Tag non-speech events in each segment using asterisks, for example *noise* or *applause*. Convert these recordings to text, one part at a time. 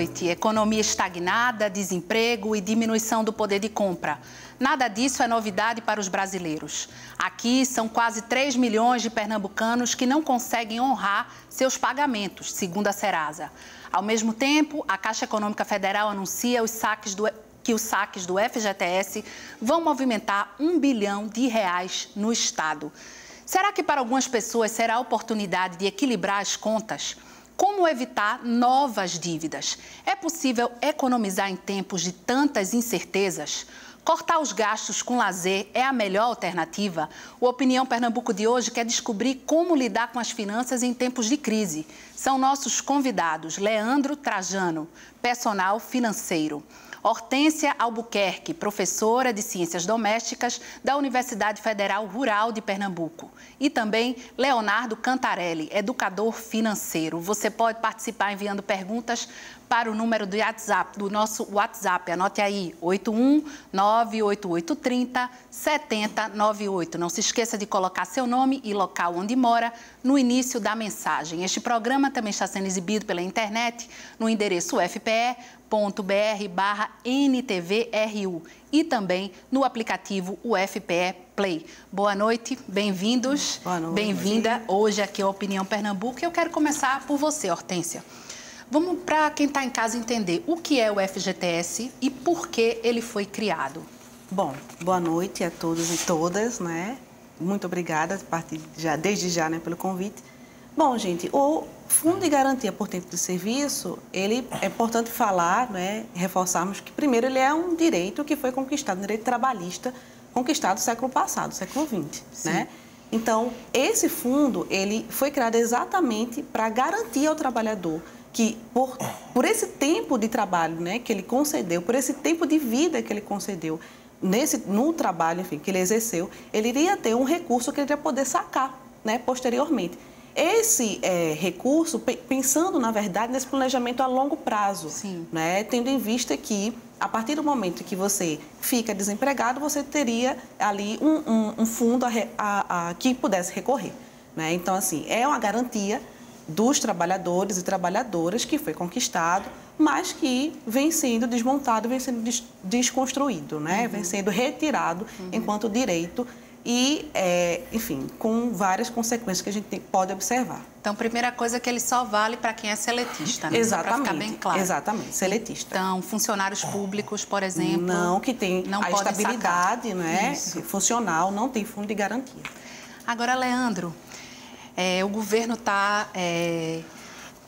noite. Economia estagnada, desemprego e diminuição do poder de compra. Nada disso é novidade para os brasileiros. Aqui são quase 3 milhões de pernambucanos que não conseguem honrar seus pagamentos, segundo a Serasa. Ao mesmo tempo, a Caixa Econômica Federal anuncia os saques do, que os saques do FGTS vão movimentar um bilhão de reais no Estado. Será que para algumas pessoas será a oportunidade de equilibrar as contas? Como evitar novas dívidas? É possível economizar em tempos de tantas incertezas? Cortar os gastos com lazer é a melhor alternativa? O Opinião Pernambuco de hoje quer descobrir como lidar com as finanças em tempos de crise. São nossos convidados Leandro Trajano, personal financeiro. Hortência Albuquerque, professora de Ciências Domésticas da Universidade Federal Rural de Pernambuco. E também Leonardo Cantarelli, educador financeiro. Você pode participar enviando perguntas para o número do WhatsApp, do nosso WhatsApp. Anote aí, 8198830 7098. Não se esqueça de colocar seu nome e local onde mora no início da mensagem. Este programa também está sendo exibido pela internet no endereço fpe ufpe.br barra NTVRU e também no aplicativo UFPE Play. Boa noite, bem-vindos. Boa noite. Bem-vinda hoje aqui ao Opinião Pernambuco. Eu quero começar por você, Hortência. Vamos para quem está em casa entender o que é o FGTS e por que ele foi criado. Bom, boa noite a todos e todas, né? Muito obrigada já, desde já né, pelo convite. Bom, gente, o Fundo de Garantia por Tempo de Serviço, ele é importante falar, né, reforçarmos que, primeiro, ele é um direito que foi conquistado, um direito trabalhista conquistado no século passado, século XX, né? Então, esse fundo, ele foi criado exatamente para garantir ao trabalhador que, por, por esse tempo de trabalho né, que ele concedeu, por esse tempo de vida que ele concedeu, nesse, no trabalho enfim, que ele exerceu, ele iria ter um recurso que ele ia poder sacar né, posteriormente. Esse é, recurso, pensando, na verdade, nesse planejamento a longo prazo, né? tendo em vista que, a partir do momento que você fica desempregado, você teria ali um, um, um fundo a, a, a, que pudesse recorrer. Né? Então, assim, é uma garantia dos trabalhadores e trabalhadoras que foi conquistado, mas que vem sendo desmontado, vem sendo des desconstruído, né? Uhum. vem sendo retirado uhum. enquanto direito e, é, enfim, com várias consequências que a gente tem, pode observar. Então, primeira coisa é que ele só vale para quem é seletista, né? Exatamente. Para ficar bem claro. Exatamente, seletista. Então, funcionários públicos, por exemplo. Não, que tem não a estabilidade né, funcional, não tem fundo de garantia. Agora, Leandro, é, o governo está. É,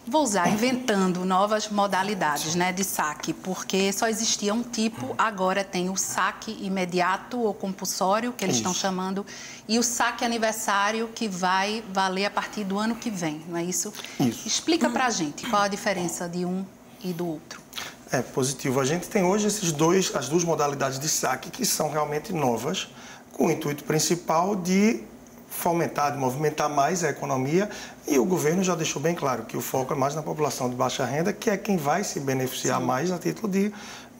vou usar, inventando novas modalidades né, de saque, porque só existia um tipo, agora tem o saque imediato ou compulsório, que eles estão chamando, e o saque aniversário, que vai valer a partir do ano que vem, não é isso? Isso. Explica para a gente qual a diferença de um e do outro. É positivo. A gente tem hoje esses dois, as duas modalidades de saque que são realmente novas, com o intuito principal de fomentar, de movimentar mais a economia e o governo já deixou bem claro que o foco é mais na população de baixa renda, que é quem vai se beneficiar Sim. mais a título de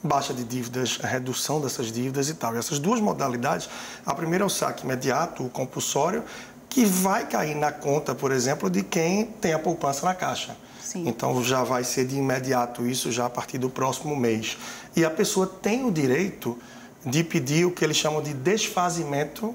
baixa de dívidas, redução dessas dívidas e tal. E essas duas modalidades, a primeira é o saque imediato, o compulsório, que vai cair na conta, por exemplo, de quem tem a poupança na caixa. Sim. Então já vai ser de imediato isso já a partir do próximo mês. E a pessoa tem o direito de pedir o que eles chamam de desfazimento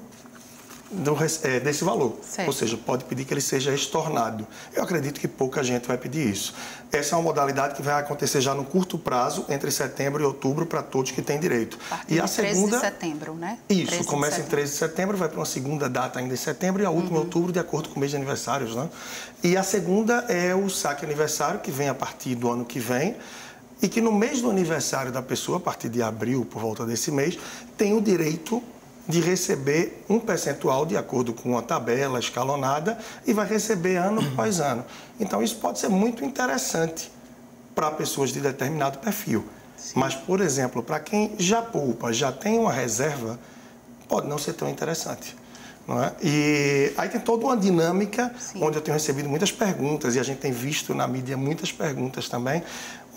do, é, desse valor. Certo. Ou seja, pode pedir que ele seja estornado. Eu acredito que pouca gente vai pedir isso. Essa é uma modalidade que vai acontecer já no curto prazo, entre setembro e outubro, para todos que têm direito. e a segunda. 13 de setembro, né? Isso, começa em 13 de setembro, vai para uma segunda data ainda em setembro e a última uhum. em outubro, de acordo com o mês de aniversários, né? E a segunda é o saque aniversário, que vem a partir do ano que vem e que no mês do aniversário da pessoa, a partir de abril, por volta desse mês, tem o direito de receber um percentual de acordo com uma tabela escalonada e vai receber ano após ano. Então, isso pode ser muito interessante para pessoas de determinado perfil. Sim. Mas, por exemplo, para quem já poupa, já tem uma reserva, pode não ser tão interessante. Não é? E aí tem toda uma dinâmica Sim. onde eu tenho recebido muitas perguntas e a gente tem visto na mídia muitas perguntas também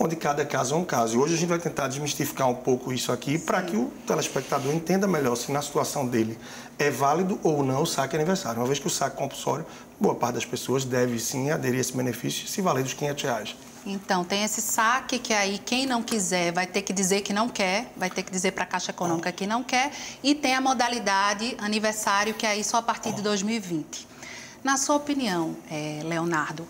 onde cada caso é um caso. E hoje a gente vai tentar desmistificar um pouco isso aqui para que o telespectador entenda melhor se na situação dele é válido ou não o saque aniversário. Uma vez que o saque compulsório, boa parte das pessoas deve sim aderir a esse benefício e se valer dos 500 reais. Então, tem esse saque que aí quem não quiser vai ter que dizer que não quer, vai ter que dizer para a Caixa Econômica que não quer, e tem a modalidade aniversário, que é aí só a partir de 2020. Na sua opinião, é, Leonardo,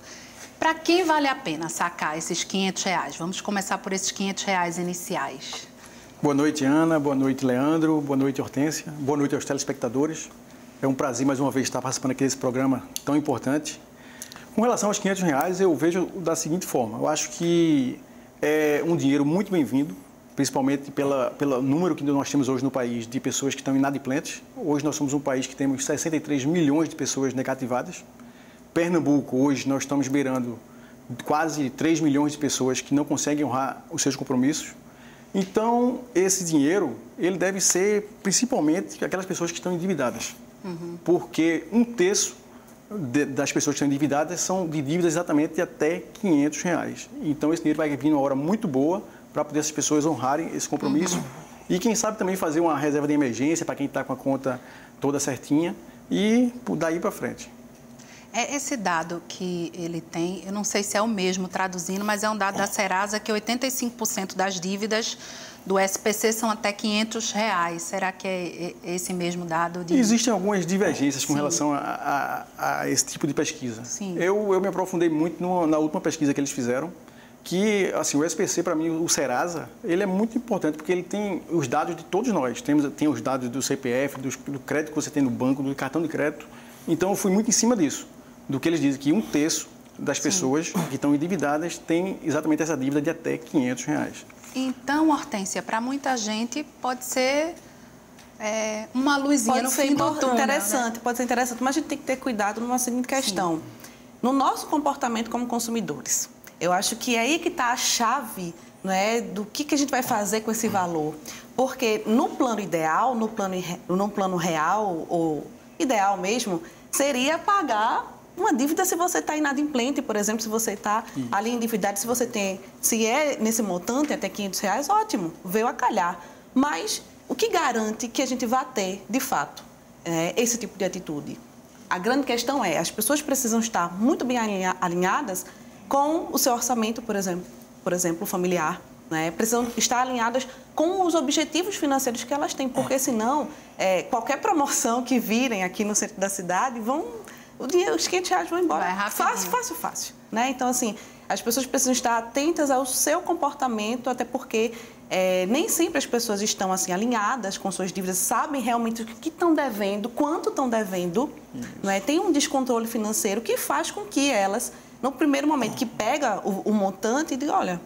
para quem vale a pena sacar esses 500 reais? Vamos começar por esses 500 reais iniciais. Boa noite, Ana. Boa noite, Leandro. Boa noite, Hortência. Boa noite aos telespectadores. É um prazer mais uma vez estar participando aqui desse programa tão importante. Com relação aos 500 reais, eu vejo da seguinte forma: eu acho que é um dinheiro muito bem-vindo, principalmente pela, pelo número que nós temos hoje no país de pessoas que estão inadimplentes. Hoje nós somos um país que temos 63 milhões de pessoas negativadas. Pernambuco, hoje, nós estamos beirando quase 3 milhões de pessoas que não conseguem honrar os seus compromissos. Então, esse dinheiro, ele deve ser principalmente aquelas pessoas que estão endividadas. Uhum. Porque um terço de, das pessoas que estão endividadas são de dívidas exatamente de até 500 reais. Então, esse dinheiro vai vir numa hora muito boa para poder essas pessoas honrarem esse compromisso. Uhum. E quem sabe também fazer uma reserva de emergência para quem está com a conta toda certinha e daí para frente. É esse dado que ele tem, eu não sei se é o mesmo traduzindo, mas é um dado da Serasa que 85% das dívidas do SPC são até 500 reais. Será que é esse mesmo dado? De... Existem algumas divergências com Sim. relação a, a, a, esse tipo de pesquisa. Sim. Eu, eu me aprofundei muito no, na última pesquisa que eles fizeram, que assim o SPC para mim o Serasa ele é muito importante porque ele tem os dados de todos nós temos tem os dados do CPF do, do crédito que você tem no banco do cartão de crédito então eu fui muito em cima disso do que eles dizem que um terço das Sim. pessoas que estão endividadas tem exatamente essa dívida de até 500 reais então, Hortência, para muita gente pode ser é, uma luzinha pode no fim do túnel. Né? Interessante, né? pode ser interessante, mas a gente tem que ter cuidado numa seguinte questão. Sim. No nosso comportamento como consumidores, eu acho que é aí que está a chave né, do que, que a gente vai fazer com esse valor. Porque no plano ideal, no plano, no plano real, ou ideal mesmo, seria pagar uma dívida se você está inadimplente, por exemplo, se você está ali endividado, se você tem, se é nesse montante até 500 reais, ótimo, veio a calhar. Mas o que garante que a gente vá ter, de fato, é, esse tipo de atitude? A grande questão é, as pessoas precisam estar muito bem alinhadas com o seu orçamento, por exemplo, por exemplo, familiar, né? precisam estar alinhadas com os objetivos financeiros que elas têm, porque senão é, qualquer promoção que virem aqui no centro da cidade vão o dinheiro, os 500 reais vão embora. Vai fácil, fácil, fácil. Né? Então, assim, as pessoas precisam estar atentas ao seu comportamento, até porque é, nem sempre as pessoas estão assim alinhadas com suas dívidas, sabem realmente o que estão devendo, quanto estão devendo. Né? Tem um descontrole financeiro que faz com que elas, no primeiro momento que pega o, o montante, diga, olha,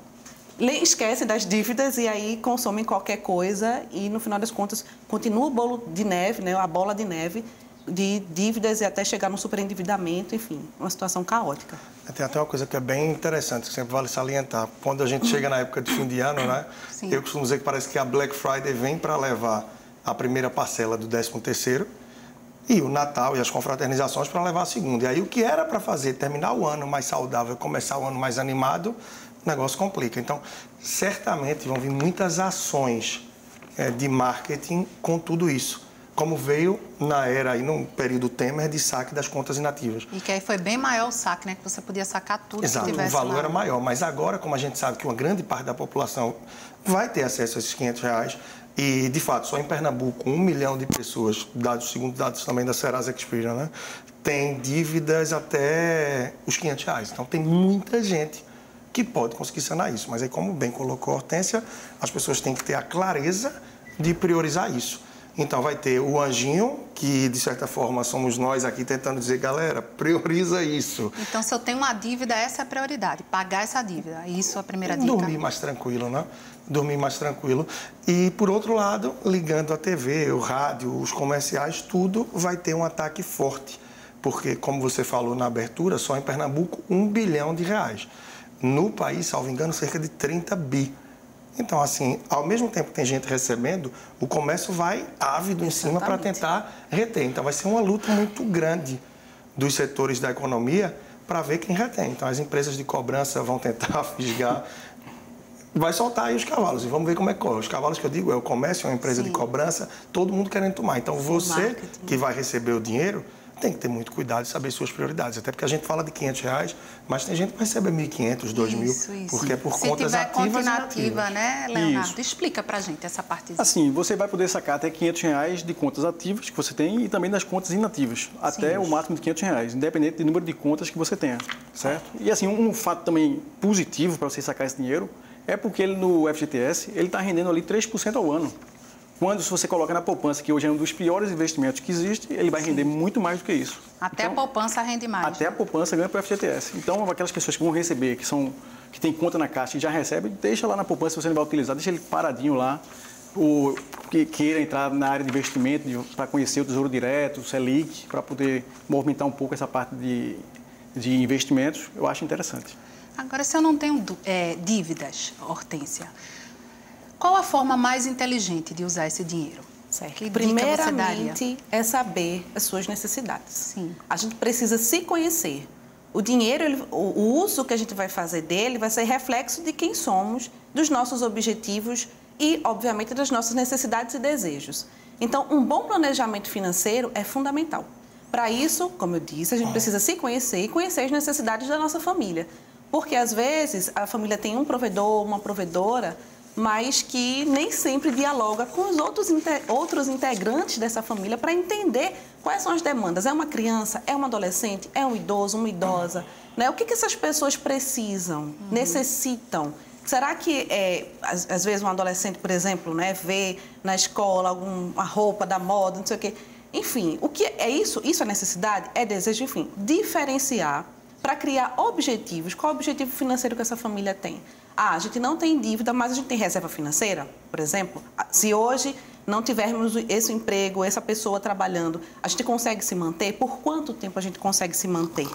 esquece das dívidas e aí consomem qualquer coisa e no final das contas continua o bolo de neve, né, a bola de neve de dívidas e até chegar no superendividamento, enfim, uma situação caótica. Tem até uma coisa que é bem interessante, que sempre vale salientar. Quando a gente chega na época de fim de ano, né? Sim. Eu costumo dizer que parece que a Black Friday vem para levar a primeira parcela do 13 terceiro e o Natal e as confraternizações para levar a segunda. E aí o que era para fazer, terminar o ano mais saudável, começar o ano mais animado, o negócio complica. Então, certamente vão vir muitas ações é, de marketing com tudo isso como veio na era aí no período Temer de saque das contas inativas. E que aí foi bem maior o saque, né? Que você podia sacar tudo Exato, que tivesse o valor lá. era maior. Mas agora, como a gente sabe que uma grande parte da população vai ter acesso a esses 500 reais, e, de fato, só em Pernambuco, um milhão de pessoas, dados, segundo dados também da Serasa Experian, né, tem dívidas até os 500 reais. Então, tem muita gente que pode conseguir sanar isso. Mas aí, como bem colocou a Hortência, as pessoas têm que ter a clareza de priorizar isso. Então vai ter o anjinho, que de certa forma somos nós aqui tentando dizer, galera, prioriza isso. Então se eu tenho uma dívida, essa é a prioridade, pagar essa dívida. Isso é a primeira dica. Dormir mais tranquilo, né? Dormir mais tranquilo. E por outro lado, ligando a TV, o rádio, os comerciais, tudo vai ter um ataque forte. Porque, como você falou na abertura, só em Pernambuco, um bilhão de reais. No país, salvo engano, cerca de 30 bi. Então, assim, ao mesmo tempo que tem gente recebendo, o comércio vai ávido em cima para tentar reter. Então, vai ser uma luta muito grande dos setores da economia para ver quem retém. Então, as empresas de cobrança vão tentar *laughs* fisgar. Vai soltar aí os cavalos e vamos ver como é que corre. Os cavalos que eu digo é o comércio, é uma empresa Sim. de cobrança, todo mundo querendo tomar. Então, você que vai receber o dinheiro tem que ter muito cuidado e saber suas prioridades. Até porque a gente fala de 500 reais, mas tem gente que recebe 1.500, 2.000, Isso, isso. porque é por Se contas tiver ativas conta e inativa, inativas. né, Leonardo? Isso. Explica pra gente essa partezinha. Assim, você vai poder sacar até 500 reais de contas ativas que você tem e também das contas inativas, até o máximo de 500 reais, independente do número de contas que você tenha, certo? E assim, um fato também positivo para você sacar esse dinheiro é porque ele no FGTS, ele está rendendo ali 3% ao ano. Quando se você coloca na poupança, que hoje é um dos piores investimentos que existe, ele vai render muito mais do que isso. Até Então, a poupança rende mais. Até a poupança ganha para o FGTS. Então, aquelas pessoas que vão receber, que são que tem conta na caixa e já recebem, deixa lá na poupança se você não vai utilizar, deixa ele paradinho lá. O que queira entrar na área de investimento para conhecer o Tesouro Direto, o Selic, para poder movimentar um pouco essa parte de, de investimentos, eu acho interessante. Agora, se eu não tenho é, dívidas, Hortência, qual a forma mais inteligente de usar esse dinheiro? Certo. Primeiramente, é saber as suas necessidades. Sim. A gente precisa se conhecer. O dinheiro, ele- o, o uso que a gente vai fazer dele vai ser reflexo de quem somos, dos nossos objetivos e, obviamente, das nossas necessidades e desejos. Então, um bom planejamento financeiro é fundamental. Para isso, como eu disse, a gente precisa se conhecer e conhecer as necessidades da nossa família. Porque, às vezes, a família tem um provedor, uma provedora, mas que nem sempre dialoga com os outros, outros integrantes dessa família para entender quais são as demandas. É uma criança, é um adolescente, é um idoso, uma idosa? Né? O que, que essas pessoas precisam, necessitam? Será que, é, às, às vezes, um adolescente, por exemplo, né, vê na escola alguma roupa da moda, não sei o quê? Enfim, o que é isso? Isso é necessidade? É desejo? Enfim, diferenciar para criar objetivos. Qual é o objetivo financeiro que essa família tem? Ah, a gente não tem dívida, mas a gente tem reserva financeira, por exemplo. Ah, Se hoje não tivermos esse emprego, essa pessoa trabalhando, a gente consegue se manter? Por quanto tempo a gente consegue se manter?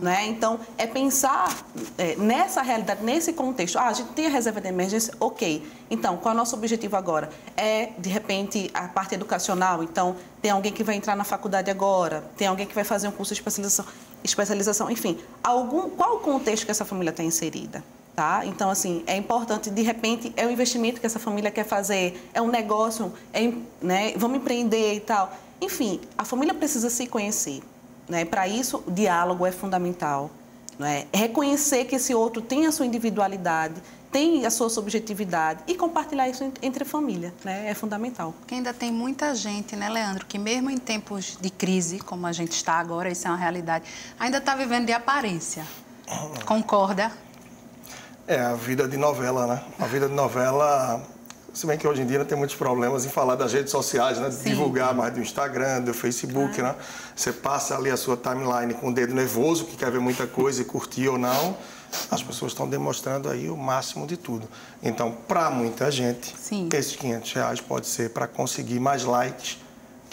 Né? Então, é pensar é, nessa realidade, nesse contexto. Ah, a gente tem a reserva de emergência? Ok. Então, qual é o nosso objetivo agora? É, de repente, a parte educacional. Então, tem alguém que vai entrar na faculdade agora, tem alguém que vai fazer um curso de especialização, especialização enfim. Algum, qual o contexto que essa família está inserida? Tá? Então, assim, é importante, de repente, é um investimento que essa família quer fazer, é um negócio, é, né, vamos empreender e tal. Enfim, a família precisa se conhecer. Né? Para isso, o diálogo é fundamental. Né? Reconhecer que esse outro tem a sua individualidade, tem a sua subjetividade e compartilhar isso en- entre a família. Né? É fundamental. Porque ainda tem muita gente, né, Leandro, que mesmo em tempos de crise, como a gente está agora, isso é uma realidade, ainda está vivendo de aparência. Concorda? É, a vida de novela, né? A vida de novela, se bem que hoje em dia não tem muitos problemas em falar das redes sociais, né? De Sim. divulgar mais do Instagram, do Facebook, né? Você passa ali a sua timeline com o dedo nervoso, que quer ver muita coisa e curtir ou não. As pessoas estão demonstrando aí o máximo de tudo. Então, para muita gente, Sim. esses 500 reais pode ser para conseguir mais likes,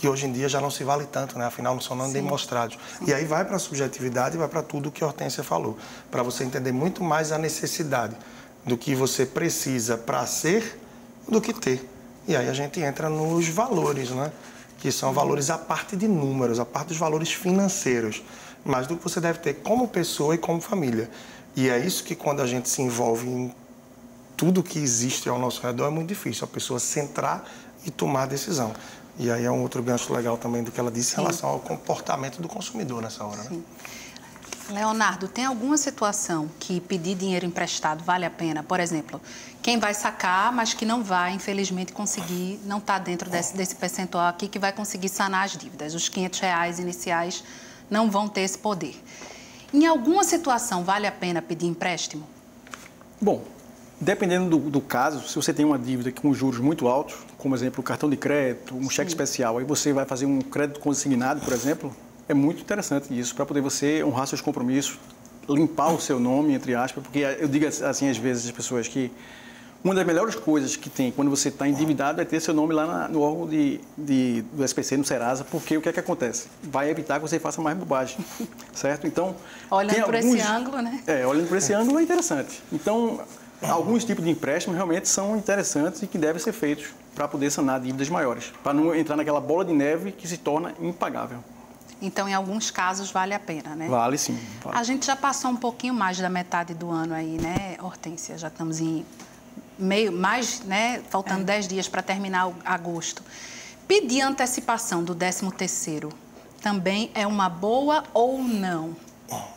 que hoje em dia já não se vale tanto, né? Afinal, não são não demonstrados. E aí vai para a subjetividade e vai para tudo que a Hortência falou, para você entender muito mais a necessidade do que você precisa para ser do que ter. E aí a gente entra nos valores, né? Que são valores a parte de números, a parte dos valores financeiros, mas do que você deve ter como pessoa e como família. E é isso que quando a gente se envolve em tudo que existe ao nosso redor é muito difícil a pessoa centrar e tomar a decisão. E aí é um outro gancho legal também do que ela disse em relação ao comportamento do consumidor nessa hora, né? Leonardo, tem alguma situação que pedir dinheiro emprestado vale a pena? Por exemplo, quem vai sacar, mas que não vai, infelizmente, conseguir, não está dentro desse, desse percentual aqui, que vai conseguir sanar as dívidas. Os 500 reais iniciais não vão ter esse poder. Em alguma situação, vale a pena pedir empréstimo? Bom, dependendo do, do caso, se você tem uma dívida com juros muito altos, como exemplo, o cartão de crédito, um cheque especial, aí você vai fazer um crédito consignado, por exemplo, é muito interessante isso, para poder você honrar seus compromissos, limpar o seu nome, entre aspas, porque eu digo assim às vezes às pessoas que uma das melhores coisas que tem quando você está endividado é ter seu nome lá na- no órgão de, de- do SPC, no Serasa, porque o que é que acontece? Vai evitar que você faça mais bobagem, *laughs* certo? Então, Olhando por esse alguns- ângulo, né? é, olhando por esse ângulo é interessante. Então, alguns tipos de empréstimos realmente são interessantes e que devem ser feitos para poder sanar dívidas maiores, para não entrar naquela bola de neve que se torna impagável. Então, em alguns casos, vale a pena, né? Vale sim. vale. A gente já passou um pouquinho mais da metade do ano aí, né, Hortência? Já estamos em meio, mais, né, faltando É. 10 dias para terminar agosto. Pedir antecipação do 13º também é uma boa ou não?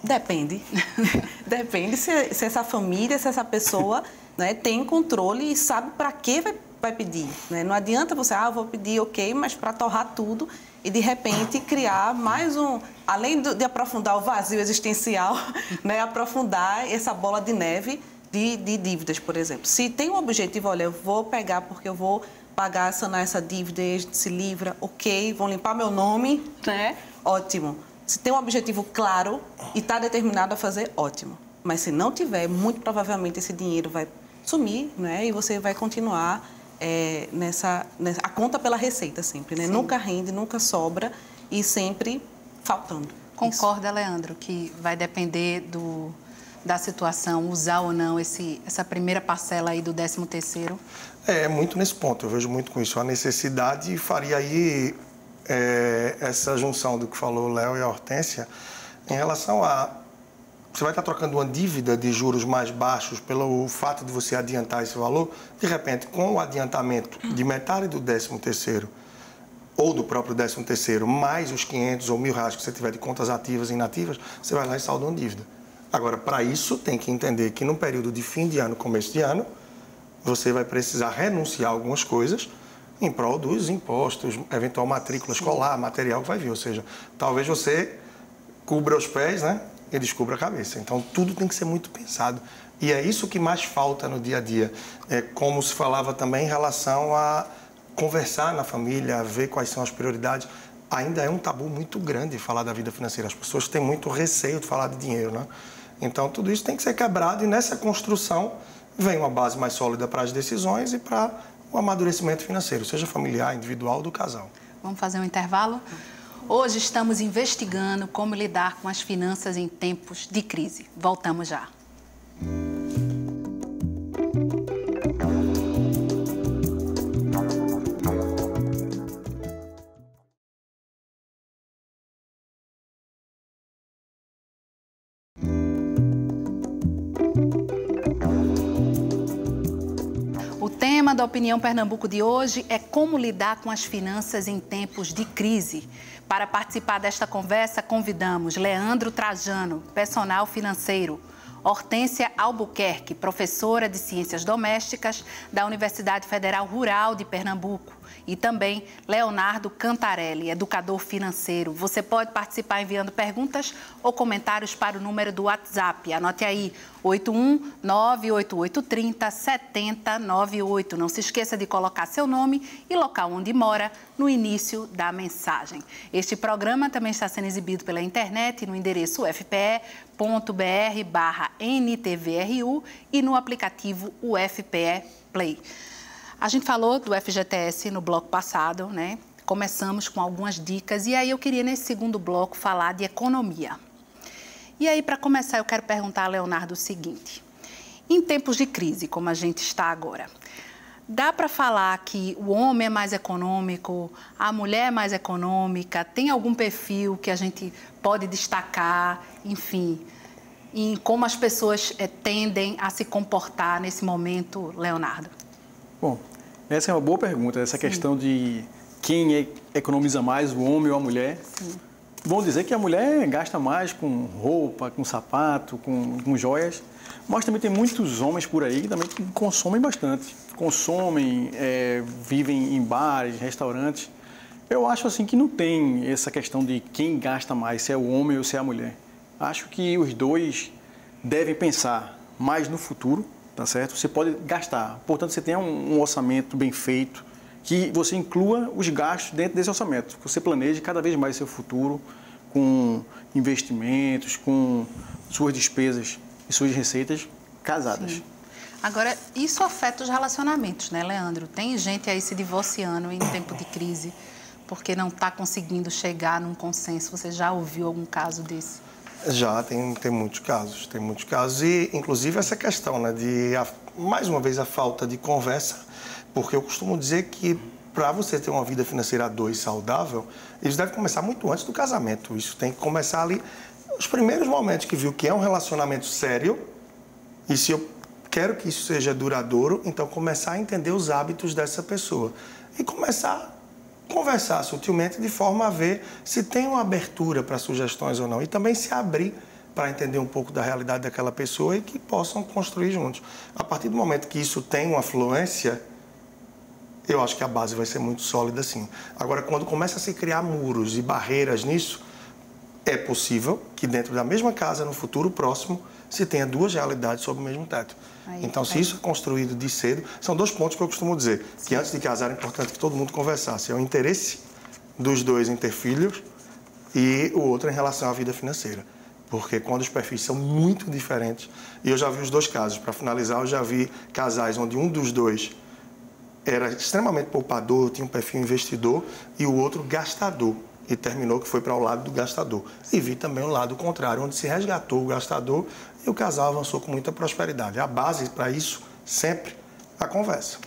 Depende. *laughs* Depende se, se, essa família, se essa pessoa né, tem controle e sabe para que vai, vai pedir. Né? Não adianta você, ah, vou pedir ok, mas para torrar tudo e de repente criar mais um, além de aprofundar o vazio existencial, *laughs* né, aprofundar essa bola de neve de, de dívidas, por exemplo. Se tem um objetivo, olha, eu vou pegar porque eu vou pagar, sanar essa dívida, se livra, ok, vão limpar meu nome, né? Ótimo. Se tem um objetivo claro e está determinado a fazer, ótimo. Mas se não tiver, muito provavelmente esse dinheiro vai sumir, né? E você vai continuar é, nessa, nessa, a conta pela receita sempre, né? Sim. Nunca rende, nunca sobra e sempre faltando. Concorda, Isso. Leandro, que vai depender do, da situação usar ou não esse, essa primeira parcela aí do 13 terceiro? É, muito nesse ponto, eu vejo muito com isso. A necessidade faria aí é, essa junção do que falou o Léo e a Hortência em relação a você vai estar trocando uma dívida de juros mais baixos pelo fato de você adiantar esse valor, de repente, com o adiantamento de metade do 13 terceiro ou do próprio 13 terceiro, mais os 500 ou mil reais que você tiver de contas ativas e inativas, você vai lá e salda uma dívida. Agora, para isso, tem que entender que no período de fim de ano, começo de ano, você vai precisar renunciar algumas coisas em prol dos impostos, eventual matrícula escolar, material que vai vir. Ou seja, talvez você cubra os pés, né? E descubra a cabeça. Então, tudo tem que ser muito pensado. E é isso que mais falta no dia a dia. É como se falava também em relação a conversar na família, ver quais são as prioridades. Ainda é um tabu muito grande falar da vida financeira. As pessoas têm muito receio de falar de dinheiro, né? Então, tudo isso tem que ser quebrado e nessa construção vem uma base mais sólida para as decisões e para o amadurecimento financeiro, seja familiar, individual do casal. Vamos fazer um intervalo? Hoje estamos investigando como lidar com as finanças em tempos de crise. Voltamos já. Da Opinião Pernambuco de hoje é como lidar com as finanças em tempos de crise. Para participar desta conversa, convidamos Leandro Trajano, personal financeiro, Hortência Albuquerque, professora de Ciências Domésticas da Universidade Federal Rural de Pernambuco, e também Leonardo Cantarelli, educador financeiro. Você pode participar enviando perguntas ou comentários para o número do WhatsApp. Anote aí, 81 98830 7098. Não se esqueça de colocar seu nome e local onde mora no início da mensagem. Este programa também está sendo exibido pela internet no endereço ufpe.br barra NTVRU e no aplicativo UFPE Play. A gente falou do FGTS no bloco passado, né? Começamos com algumas dicas e aí eu queria nesse segundo bloco falar de economia. E aí para começar eu quero perguntar a Leonardo o seguinte: em tempos de crise, como a gente está agora, dá para falar que o homem é mais econômico, a mulher é mais econômica? Tem algum perfil que a gente pode destacar, enfim, em como as pessoas é, tendem a se comportar nesse momento, Leonardo? Bom, essa é uma boa pergunta, essa Sim. questão de quem é, economiza mais, o homem ou a mulher. Sim. Vão dizer que a mulher gasta mais com roupa, com sapato, com, com joias, mas também tem muitos homens por aí que também consomem bastante. Consomem, é, vivem em bares, restaurantes. Eu acho assim que não tem essa questão de quem gasta mais, se é o homem ou se é a mulher. Acho que os dois devem pensar mais no futuro tá certo? Você pode gastar. Portanto, você tem um, orçamento bem feito, que você inclua os gastos dentro desse orçamento. Você planeje cada vez mais seu futuro com investimentos, com suas despesas e suas receitas casadas. Sim. Agora, isso afeta os relacionamentos, né, Leandro? Tem gente aí se divorciando em tempo de crise porque não está conseguindo chegar num consenso. Você já ouviu algum caso desse? Já, tem, tem muitos casos, tem muitos casos. E, inclusive, essa questão, né, de, a, mais uma vez, a falta de conversa, porque eu costumo dizer que para você ter uma vida financeira a dois saudável, isso deve começar muito antes do casamento. Isso tem que começar ali, os primeiros momentos que viu que é um relacionamento sério, e se eu quero que isso seja duradouro, então começar a entender os hábitos dessa pessoa. E começar conversar sutilmente de forma a ver se tem uma abertura para sugestões ou não e também se abrir para entender um pouco da realidade daquela pessoa e que possam construir juntos. A partir do momento que isso tem uma fluência, eu acho que a base vai ser muito sólida sim. Agora, quando começa a se criar muros e barreiras nisso, é possível que dentro da mesma casa, no futuro próximo, se tenha duas realidades sob o mesmo teto. Aí, então, se aí. isso é construído de cedo, são dois pontos que eu costumo dizer. Sim. Que antes de casar é importante que todo mundo conversasse. É o interesse dos dois em ter filhos e o outro em relação à vida financeira porque quando os perfis são muito diferentes, e eu já vi os dois casos, para finalizar, eu já vi casais onde um dos dois era extremamente poupador, tinha um perfil investidor, e o outro gastador, e terminou que foi para o lado do gastador. E vi também o lado contrário, onde se resgatou o gastador e o casal avançou com muita prosperidade. A base para isso, sempre, a conversa.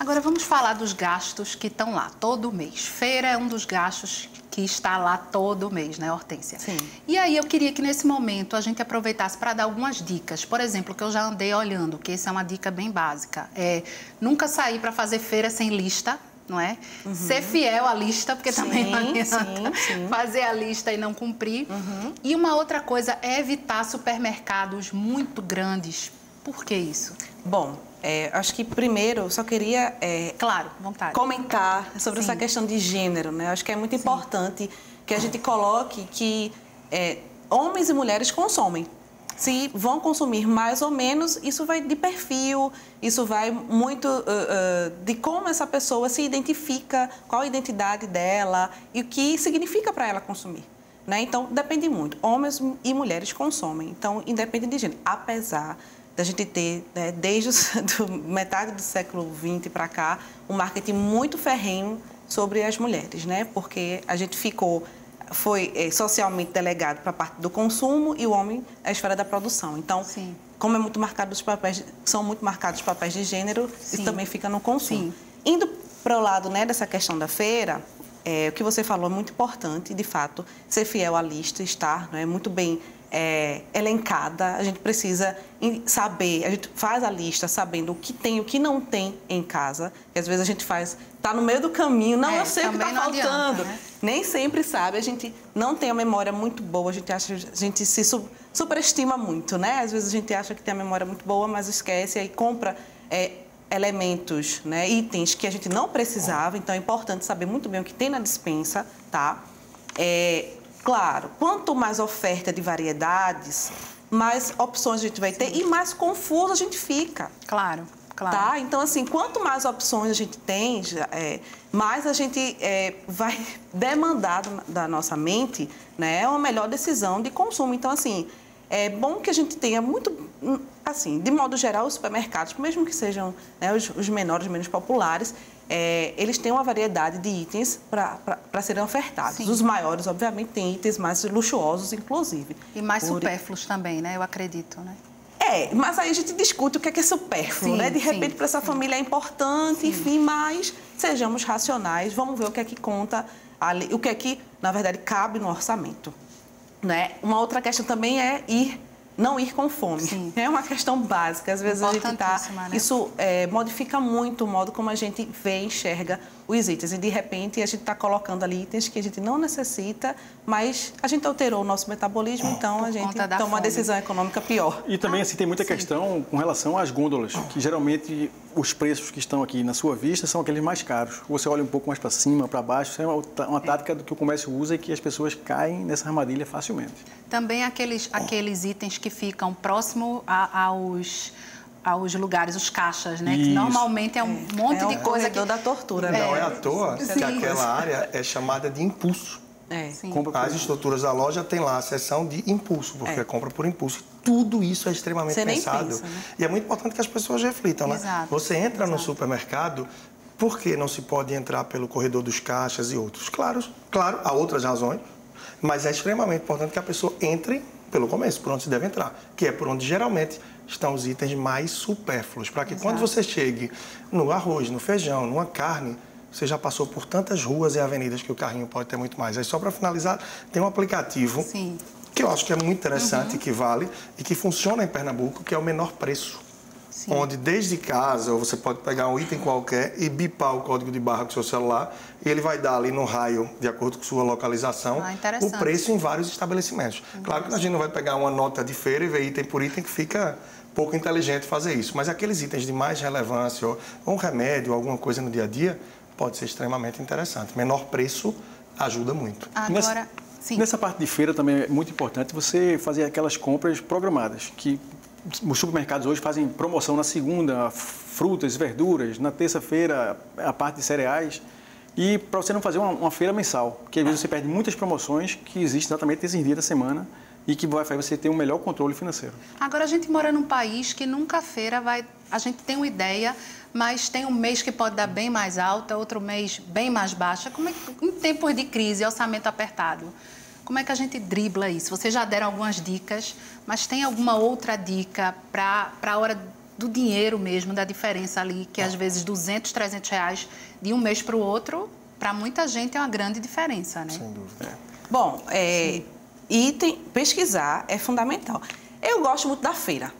Agora vamos falar dos gastos que estão lá todo mês. Feira é um dos gastos que está lá todo mês, né, Hortência? Sim. E aí eu queria que nesse momento a gente aproveitasse para dar algumas dicas. Por exemplo, que eu já andei olhando, que essa é uma dica bem básica. É nunca sair para fazer feira sem lista, não é? Uhum. Ser fiel à lista, porque sim, também não adianta sim, sim. fazer a lista e não cumprir. Uhum. E uma outra coisa é evitar supermercados muito grandes. Por que isso? Bom, é, acho que primeiro só queria é, claro, vontade. comentar sobre essa questão de gênero. Né? Acho que é muito importante que a gente coloque que é, homens e mulheres consomem. Se vão consumir mais ou menos, isso vai de perfil, isso vai muito uh, uh, de como essa pessoa se identifica, qual a identidade dela e o que significa para ela consumir. Né? Então, depende muito. Homens e mulheres consomem. Então, independente de gênero. Apesar da gente ter, né, desde *laughs* do metade do século XX para cá, um marketing muito ferrenho sobre as mulheres, né? Porque a gente ficou foi é, socialmente delegado para a parte do consumo e o homem a esfera da produção. Então, Sim. como é muito marcado os papéis, são muito marcados os papéis de gênero, Sim. isso também fica no consumo. Sim. Indo para o lado né, dessa questão da feira, é, o que você falou é muito importante, de fato, ser fiel à lista, estar né, muito bem é, elencada, a gente precisa saber, a gente faz a lista sabendo o que tem e o que não tem em casa, que às vezes a gente faz, está no meio do caminho, não, é, eu sei o que está faltando. Adianta, né? Nem sempre sabe, a gente não tem a memória muito boa, a gente acha, a gente se superestima muito, né? Às vezes a gente acha que tem a memória muito boa, mas esquece e aí compra é, elementos, né, itens que a gente não precisava, então é importante saber muito bem o que tem na dispensa, tá? É, Claro, quanto mais oferta de variedades, mais opções a gente vai ter Sim. e mais confuso a gente fica. Claro, claro. Tá? Então, assim, quanto mais opções a gente tem, é, mais a gente é, vai *laughs* demandar da nossa mente né, uma melhor decisão de consumo. Então, assim, é bom que a gente tenha muito, assim, de modo geral, os supermercados, mesmo que sejam né, os, os menores, menos populares, é, eles têm uma variedade de itens para serem ofertados. Sim. Os maiores, obviamente, têm itens mais luxuosos, inclusive. E mais Por... supérfluos também, né? Eu acredito, né? É, mas aí a gente discute o que é, que é supérfluo, sim, né? De repente, para essa sim. família é importante, enfim, mas sejamos racionais, vamos ver o que é que conta, ali, o que é que, na verdade, cabe no orçamento. Né? Uma outra questão também é ir não ir com fome. Sim. *laughs* É uma questão básica. Às vezes a gente está. Né? Isso é, modifica muito o modo como a gente vê e enxerga os itens. E de repente a gente está colocando ali itens que a gente não necessita, mas a gente alterou o nosso metabolismo, então a gente toma fome. uma decisão econômica pior. E também assim, tem muita sim. questão com relação às gôndolas, que geralmente os preços que estão aqui na sua vista são aqueles mais caros. Você olha um pouco mais para cima, para baixo, isso é uma, uma tática do que o comércio usa e que as pessoas caem nessa armadilha facilmente. Também aqueles, aqueles itens que ficam próximo a, aos aos lugares, os caixas, né? Isso. Que normalmente é um é. monte é de coisa que da tortura. Né? Não é à toa Sim. que aquela área é chamada de impulso. É. As estruturas da loja tem lá a seção de impulso, porque é, é compra por impulso. Tudo isso é extremamente Você pensado. Pensa, né? E é muito importante que as pessoas reflitam, né? Exato. Você entra Exato. no supermercado, por que não se pode entrar pelo corredor dos caixas e outros? Claro, claro, há outras razões, mas é extremamente importante que a pessoa entre pelo começo, por onde se deve entrar, que é por onde geralmente estão os itens mais supérfluos, para que Exato. quando você chegue no arroz, no feijão, numa carne, você já passou por tantas ruas e avenidas que o carrinho pode ter muito mais. Aí só para finalizar, tem um aplicativo Sim. que eu acho que é muito interessante, uhum. que vale e que funciona em Pernambuco, que é o menor preço. Sim. onde desde casa você pode pegar um item qualquer e bipar o código de barra com seu celular e ele vai dar ali no raio, de acordo com sua localização, ah, o preço em vários estabelecimentos. Claro que a gente não vai pegar uma nota de feira e ver item por item que fica pouco inteligente fazer isso, mas aqueles itens de mais relevância, ou um remédio, alguma coisa no dia a dia, pode ser extremamente interessante. Menor preço ajuda muito. Agora, nessa, sim. nessa parte de feira também é muito importante você fazer aquelas compras programadas, que os supermercados hoje fazem promoção na segunda, frutas, verduras, na terça-feira a parte de cereais. E para você não fazer uma, uma, feira mensal, porque às vezes você perde muitas promoções que existem exatamente nesses dias da semana e que vai fazer você ter um melhor controle financeiro. Agora a gente mora num país que nunca a feira vai. A gente tem uma ideia, mas tem um mês que pode dar bem mais alta, outro mês bem mais baixa. Como é que, em tempos de crise, orçamento apertado, como é que a gente dribla isso? Vocês já deram algumas dicas, mas tem alguma outra dica para a hora do dinheiro mesmo, da diferença ali, que às vezes 200, 300 reais de um mês para o outro, para muita gente é uma grande diferença, né? Sem dúvida. É. Bom, é, item, pesquisar é fundamental. Eu gosto muito da feira.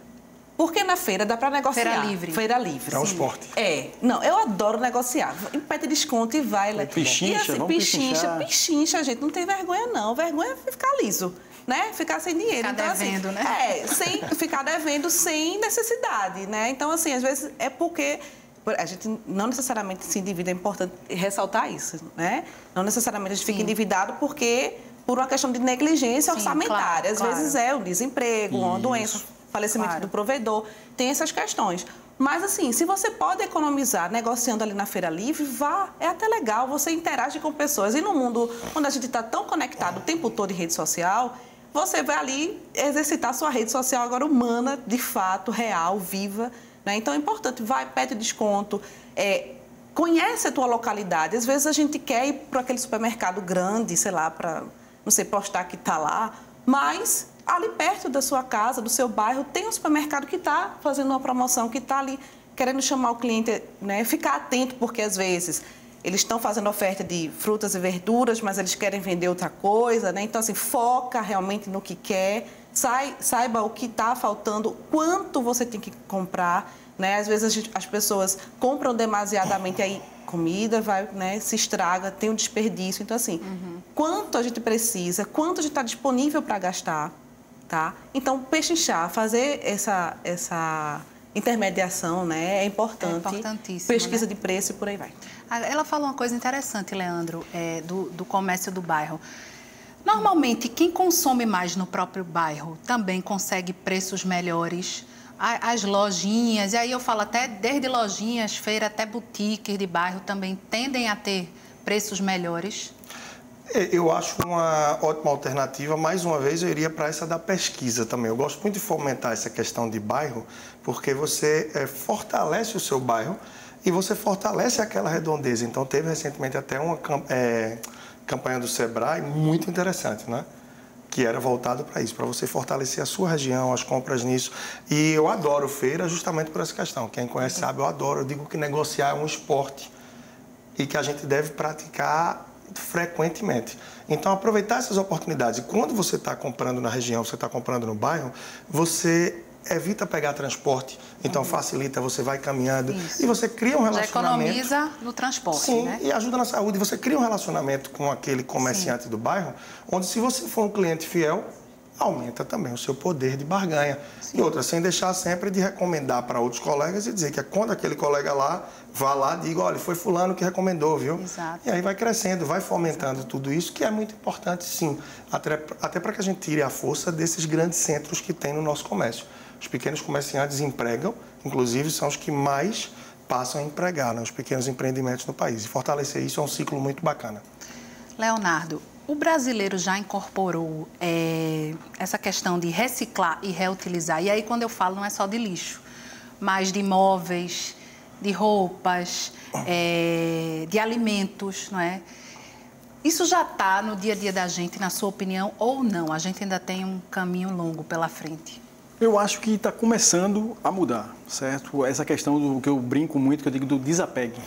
Porque na feira dá para negociar. Feira livre. Feira livre. É um esporte. É. Não, eu adoro negociar. Pede desconto e vai. É pichincha, e assim, pichincha, pichincha, gente. Não tem vergonha, não. Vergonha é ficar liso. Né? Ficar sem dinheiro. Ficar então, devendo, assim, né? É, sem *laughs* ficar devendo sem necessidade, né? Então, assim, às vezes é porque a gente não necessariamente se endivida, é importante ressaltar isso, né? Não necessariamente a gente Sim. fica endividado porque por uma questão de negligência Sim, orçamentária. Claro, Às claro. vezes é o desemprego, Isso. uma doença, falecimento claro. do provedor, tem essas questões. Mas assim, se você pode economizar negociando ali na feira livre, vá. É até legal, você interage com pessoas. E no mundo onde a gente está tão conectado o tempo todo em rede social, você vai ali exercitar sua rede social agora humana, de fato, real, viva. Né? Então é importante, vai, pede desconto, é, conhece a tua localidade. Às vezes a gente quer ir para aquele supermercado grande, sei lá, para, não sei, postar que está lá, mas ali perto da sua casa, do seu bairro, tem um supermercado que está fazendo uma promoção, que está ali querendo chamar o cliente, né? Ficar atento, porque às vezes eles estão fazendo oferta de frutas e verduras, mas eles querem vender outra coisa, né? Então, assim, foca realmente no que quer, sai, saiba o que está faltando, quanto você tem que comprar, né? Às vezes gente, as pessoas compram demasiadamente aí comida vai, né, se estraga, tem um desperdício. Então, assim, uhum. quanto a gente precisa, quanto a gente está disponível para gastar, tá? Então, pechinchar, fazer essa, essa intermediação, né, é importante. É importantíssimo. Pesquisa né? de preço e por aí vai. Ela falou uma coisa interessante, Leandro, é, do, do comércio do bairro. Normalmente, quem consome mais no próprio bairro também consegue preços melhores. As lojinhas, e aí eu falo até desde lojinhas, feira até boutiques de bairro também tendem a ter preços melhores. É, eu acho uma ótima alternativa. Mais uma vez, eu iria para essa da pesquisa também. Eu gosto muito de fomentar essa questão de bairro, porque você é, fortalece o seu bairro e você fortalece aquela redondeza. Então, teve recentemente até uma é, campanha do Sebrae muito interessante, né? que era voltado para isso, para você fortalecer a sua região, as compras nisso. E eu adoro feira justamente por essa questão. Quem conhece sabe, eu adoro. Eu digo que negociar é um esporte e que a gente deve praticar frequentemente. Então, aproveitar essas oportunidades. E quando você está comprando na região, você está comprando no bairro, você evita pegar transporte, então uhum. facilita, você vai caminhando Isso. e você cria um relacionamento. Já economiza no transporte, Sim, né? e ajuda na saúde. Você cria um relacionamento com aquele comerciante Sim. do bairro, onde se você for um cliente fiel, aumenta também o seu poder de barganha. Sim. E outra, sem deixar sempre de recomendar para outros colegas e dizer que é quando aquele colega lá vá lá e diga, olha, foi fulano que recomendou, viu? Exato. E aí vai crescendo, vai fomentando Exato. tudo isso, que é muito importante, sim, até, até para que a gente tire a força desses grandes centros que tem no nosso comércio. Os pequenos comerciantes empregam, inclusive são os que mais passam a empregar né, os pequenos empreendimentos no país. E fortalecer isso é um ciclo muito bacana. Leonardo, o brasileiro já incorporou é, essa questão de reciclar e reutilizar. E aí, quando eu falo, não é só de lixo, mas de móveis, de roupas, é, de alimentos, não é? Isso já está no dia a dia da gente, na sua opinião, ou não? A gente ainda tem um caminho longo pela frente. Eu acho que está começando a mudar, certo? Essa questão do que eu brinco muito, que eu digo do desapegue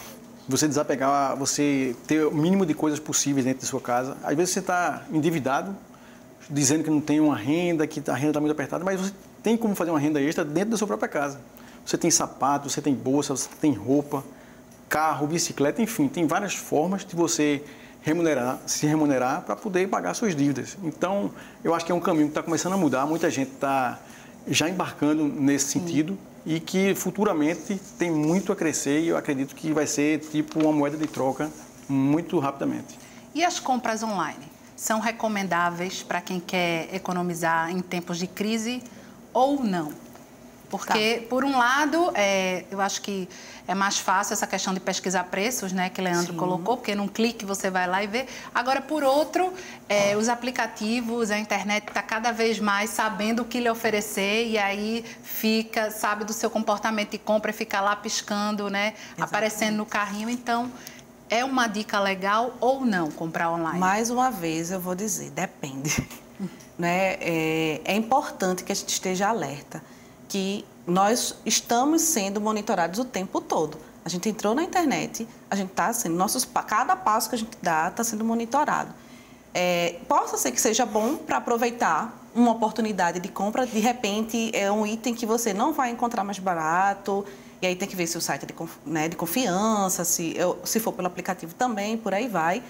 você desapegar, você ter o mínimo de coisas possíveis dentro da sua casa. Às vezes você está endividado, dizendo que não tem uma renda, que a renda está muito apertada, mas você tem como fazer uma renda extra dentro da sua própria casa. você tem sapato, você tem bolsa, você tem roupa, carro, bicicleta, enfim, tem várias formas de você remunerar, se remunerar para poder pagar suas dívidas. Então, eu acho que é um caminho que está começando a mudar, muita gente está já embarcando nesse sentido e que futuramente tem muito a crescer e eu acredito que vai ser tipo uma moeda de troca muito rapidamente. E as compras online? São recomendáveis para quem quer economizar em tempos de crise ou não? Porque, tá. por um lado, é, eu acho que é mais fácil essa questão de pesquisar preços, né, que Leandro Sim. colocou, porque num clique você vai lá e vê. Agora, por outro, é, os aplicativos, a internet está cada vez mais sabendo o que lhe oferecer e aí fica, sabe do seu comportamento de compra e fica lá piscando, né, Exatamente. aparecendo no carrinho. Então, é uma dica legal ou não comprar online? Mais uma vez, eu vou dizer, depende. né? é, é importante que a gente esteja alerta que nós estamos sendo monitorados o tempo todo. A gente entrou na internet, a gente está sendo, nossos, cada passo que a gente dá está sendo monitorado. É, possa ser que seja bom para aproveitar uma oportunidade de compra, de repente é um item que você não vai encontrar mais barato, e aí tem que ver se o site é de, né, de confiança, se, se for pelo aplicativo também, por aí vai.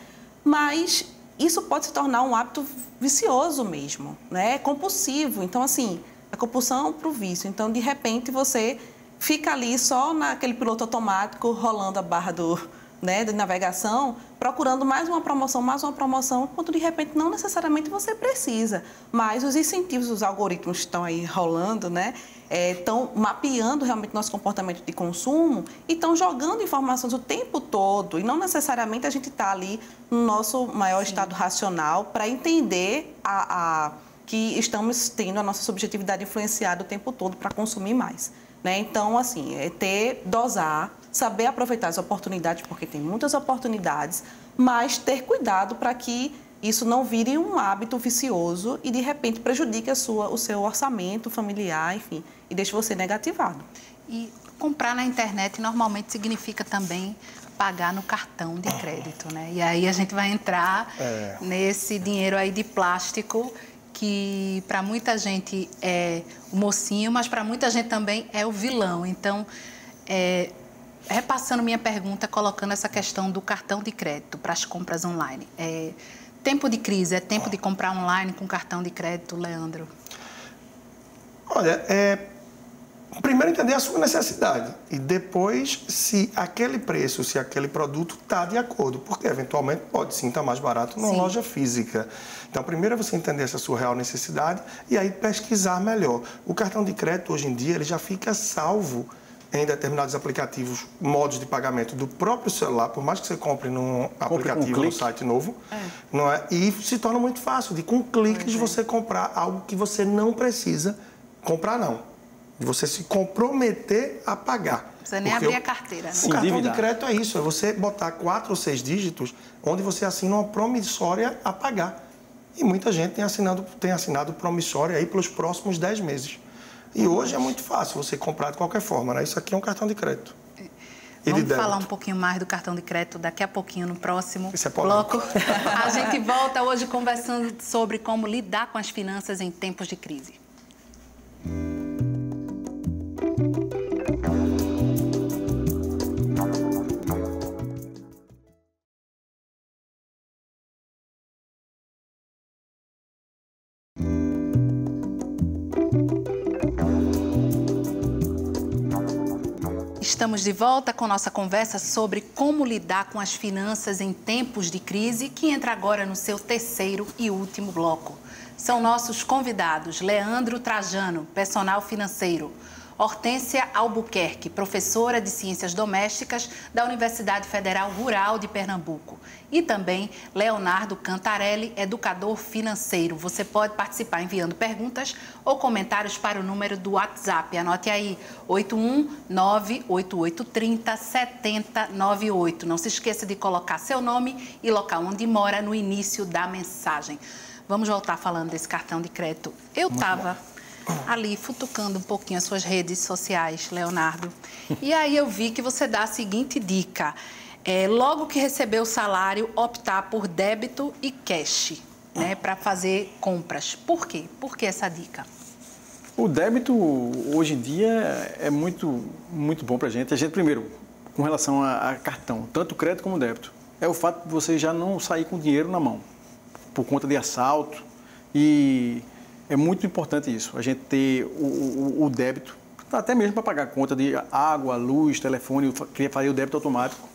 Mas isso pode se tornar um hábito vicioso mesmo, né? compulsivo. Então, assim, a compulsão para o vício. Então, de repente, você fica ali só naquele piloto automático, rolando a barra do, né, de navegação, procurando mais uma promoção, mais uma promoção, quando de repente não necessariamente você precisa. Mas os incentivos, os algoritmos estão aí rolando, né? Estão é, mapeando realmente nosso comportamento de consumo e estão jogando informações o tempo todo. E não necessariamente a gente está ali no nosso maior Sim. estado racional para entender a, a que estamos tendo a nossa subjetividade influenciada o tempo todo para consumir mais. Né? Então, assim, é ter, dosar, saber aproveitar as oportunidades, porque tem muitas oportunidades, mas ter cuidado para que isso não vire um hábito vicioso e, de repente, prejudique a sua, o seu orçamento familiar, enfim, e deixe você negativado. E comprar na internet normalmente significa também pagar no cartão de crédito, né? E aí a gente vai entrar é. nesse dinheiro aí de plástico que para muita gente é o mocinho, mas para muita gente também é o vilão. Então, é, repassando minha pergunta, colocando essa questão do cartão de crédito para as compras online. É, tempo de crise, é tempo de comprar online com cartão de crédito, Leandro? Olha, é, primeiro entender a sua necessidade e depois se aquele preço, se aquele produto está de acordo, porque eventualmente pode sim estar tá mais barato numa sim. loja física. Então, primeiro é você entender essa sua real necessidade e aí pesquisar melhor. O cartão de crédito hoje em dia ele já fica salvo em determinados aplicativos, modos de pagamento do próprio celular, por mais que você compre num compre aplicativo, um no site novo, é. não é? E se torna muito fácil de com cliques é. você comprar algo que você não precisa comprar não de você se comprometer a pagar. Você nem abrir a carteira. Né? O cartão de crédito é isso, é você botar quatro ou seis dígitos onde você assina uma promissória a pagar. E muita gente tem assinado, tem assinado promissória aí pelos próximos dez meses. E hoje é muito fácil você comprar de qualquer forma, né? Isso aqui é um cartão de crédito. Vamos falar um pouquinho mais do cartão de crédito daqui a pouquinho no próximo é bloco. *laughs* a gente volta hoje conversando sobre como lidar com as finanças em tempos de crise. Estamos de volta com nossa conversa sobre como lidar com as finanças em tempos de crise, que entra agora no seu terceiro e último bloco. São nossos convidados Leandro Trajano, personal financeiro, Hortência Albuquerque, professora de Ciências Domésticas da Universidade Federal Rural de Pernambuco. E também Leonardo Cantarelli, educador financeiro. Você pode participar enviando perguntas ou comentários para o número do WhatsApp. Anote aí, 81988307098. Não se esqueça de colocar seu nome e local onde mora no início da mensagem. Vamos voltar falando desse cartão de crédito. Eu estava ali futucando um pouquinho as suas redes sociais, Leonardo. E aí eu vi que você dá a seguinte dica: é, logo que receber o salário, optar por débito e cash, né, para fazer compras. Por quê? Por que essa dica? O débito, hoje em dia, é muito, muito bom para a gente. A gente, primeiro, com relação a, a, cartão, tanto crédito como débito, é o fato de você já não sair com dinheiro na mão, por conta de assalto. E é muito importante isso, a gente ter o, o, o débito, até mesmo para pagar conta de água, luz, telefone, fazer o débito automático.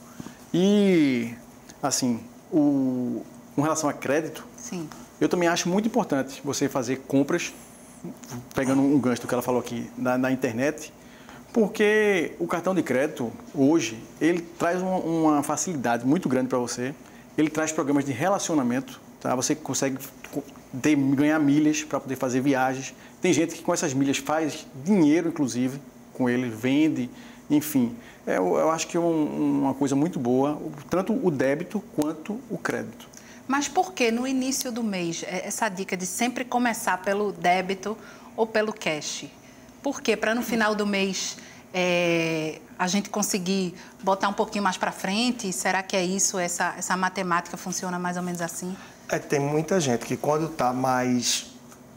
E, assim, o, com relação a crédito, Sim. eu também acho muito importante você fazer compras, pegando um gancho do que ela falou aqui, na, na internet, porque o cartão de crédito, hoje, ele traz uma, uma facilidade muito grande para você. Ele traz programas de relacionamento, tá? Você consegue ter, ganhar milhas para poder fazer viagens. Tem gente que com essas milhas faz dinheiro, inclusive, com ele, vende, enfim. É, eu, acho que é um, uma coisa muito boa, tanto o débito quanto o crédito. Mas por que no início do mês é, essa dica de sempre começar pelo débito ou pelo cash? Por quê? Para no final do mês é, a gente conseguir botar um pouquinho mais para frente? Será que é isso? Essa, essa matemática funciona mais ou menos assim? É, tem muita gente que quando está mais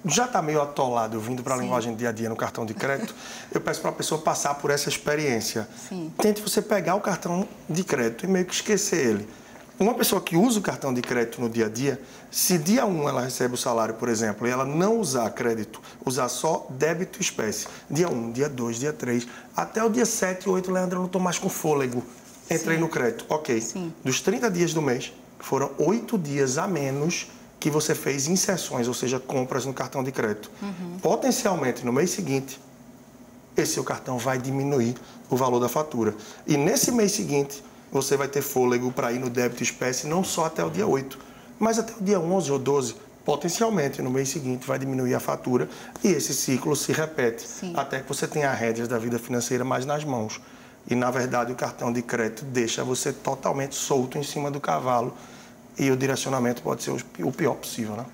já está meio atolado vindo para a linguagem dia a dia no cartão de crédito, *laughs* eu peço para a pessoa passar por essa experiência. Sim. Tente você pegar o cartão de crédito e meio que esquecer ele. Uma pessoa que usa o cartão de crédito no dia a dia, se dia 1 ela recebe o salário, por exemplo, e ela não usar crédito, usar só débito espécie, dia 1, dia 2, dia 3, até o dia 7 e 8, Leandro, eu não estou mais com fôlego. Entrei Sim. no crédito. Ok. Sim. Dos 30 dias do mês, foram 8 dias a menos que você fez inserções, ou seja, compras no cartão de crédito. Potencialmente, no mês seguinte, esse seu cartão vai diminuir o valor da fatura. E nesse mês seguinte, você vai ter fôlego para ir no débito espécie não só até o dia 8, mas até o dia 11 ou 12. Potencialmente, no mês seguinte, vai diminuir a fatura e esse ciclo se repete Sim. até que você tenha as rédeas da vida financeira mais nas mãos. E, na verdade, o cartão de crédito deixa você totalmente solto em cima do cavalo e o direcionamento pode ser o pior possível, né?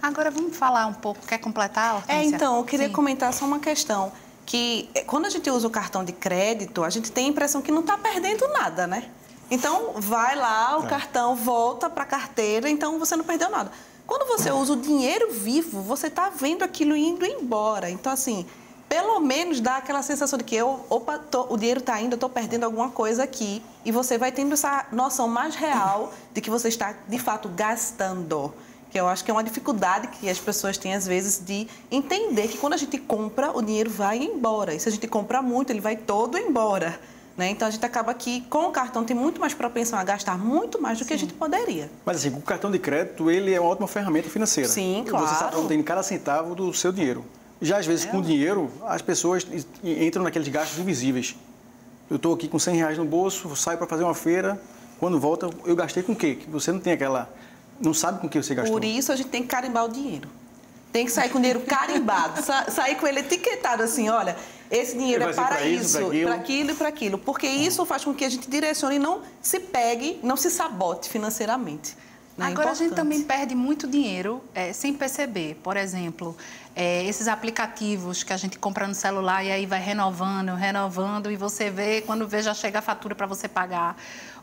Agora vamos falar um pouco. Quer completar, É, Hortência? então, eu queria Sim. comentar só uma questão. Que eh, quando a gente usa o cartão de crédito, a gente tem a impressão que não está perdendo nada, né? Então, vai lá, o É. cartão volta para a carteira, então você não perdeu nada. Quando você usa o dinheiro vivo, você está vendo aquilo indo embora. Então, assim, pelo menos dá aquela sensação de que eu, opa, tô- o dinheiro está indo, eu estou perdendo alguma coisa aqui. E você vai tendo essa noção mais real de que você está, de fato, gastando. Que eu acho que é uma dificuldade que as pessoas têm, às vezes, de entender que quando a gente compra, o dinheiro vai embora. E se a gente compra muito, ele vai todo embora. Né? Então, a gente acaba que, com o cartão, tem muito mais propensão a gastar muito mais do que a gente poderia. Mas assim, o cartão de crédito, ele é uma ótima ferramenta financeira. Sim, Você claro. está protegendo cada centavo do seu dinheiro. Já às vezes, com o dinheiro, as pessoas entram naqueles gastos invisíveis. Eu estou aqui com 100 reais no bolso, saio para fazer uma feira, quando volta, eu gastei com o quê? Que Você não tem aquela... Não sabe com o que você gastou. Por isso, a gente tem que carimbar o dinheiro. Tem que sair com o dinheiro carimbado, sa- sair com ele etiquetado assim, olha, esse dinheiro é para isso, aquilo. para aquilo e para aquilo. Porque isso faz com que a gente direcione e não se pegue, não se sabote financeiramente. Né? Agora a gente Importante. também perde muito dinheiro é, sem perceber. Por exemplo, é, esses aplicativos que a gente compra no celular e aí vai renovando, renovando e você vê, quando vê já chega a fatura para você pagar.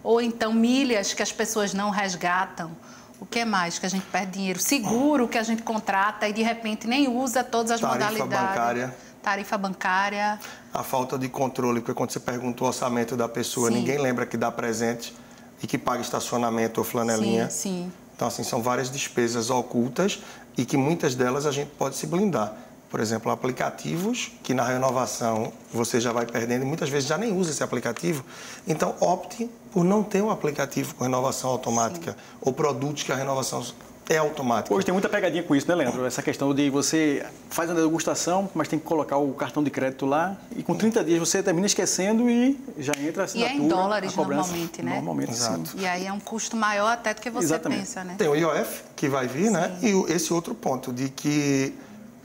Ou então milhas que as pessoas não resgatam. O que mais que a gente perde dinheiro? Seguro que a gente contrata e de repente nem usa todas as Tarifa modalidades. bancária. Tarifa bancária. A falta de controle, porque quando você pergunta o orçamento da pessoa, Sim. ninguém lembra que dá presente e que paga estacionamento ou flanelinha. Sim, sim. Então, assim, são várias despesas ocultas e que muitas delas a gente pode se blindar. Por exemplo, aplicativos que na renovação você já vai perdendo e muitas vezes já nem usa esse aplicativo. Então, opte por não ter um aplicativo com renovação automática ou produtos que a renovação é automática. Hoje tem muita pegadinha com isso, né, Leandro? Essa questão de você faz uma degustação, mas tem que colocar o cartão de crédito lá e com 30 dias você termina esquecendo e já entra a E é assinatura, em dólares a normalmente, né? Normalmente, Exato. sim. E aí é um custo maior até do que você Exatamente. pensa, né? Tem o IOF que vai vir, né? E o- esse outro ponto de que,